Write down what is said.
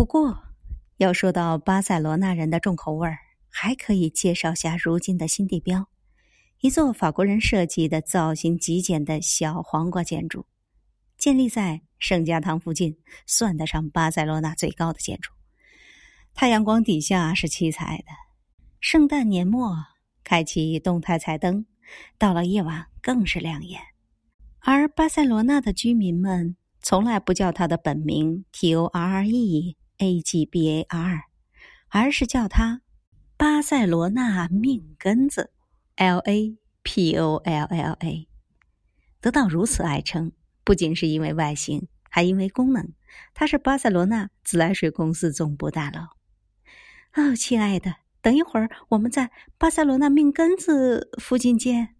不过，要说到巴塞罗那人的重口味儿，还可以介绍下如今的新地标——一座法国人设计的造型极简的小黄瓜建筑，建立在圣家堂附近，算得上巴塞罗那最高的建筑。太阳光底下是七彩的，圣诞年末开启动态彩灯，到了夜晚更是亮眼。而巴塞罗那的居民们从来不叫它的本名 T O R R E A G B A R，而是叫它巴塞罗那命根子 L A P O L L A。得到如此爱称，不仅是因为外形，还因为功能。它是巴塞罗那自来水公司总部大楼。哦，亲爱的，等一会儿我们在巴塞罗那命根子附近见。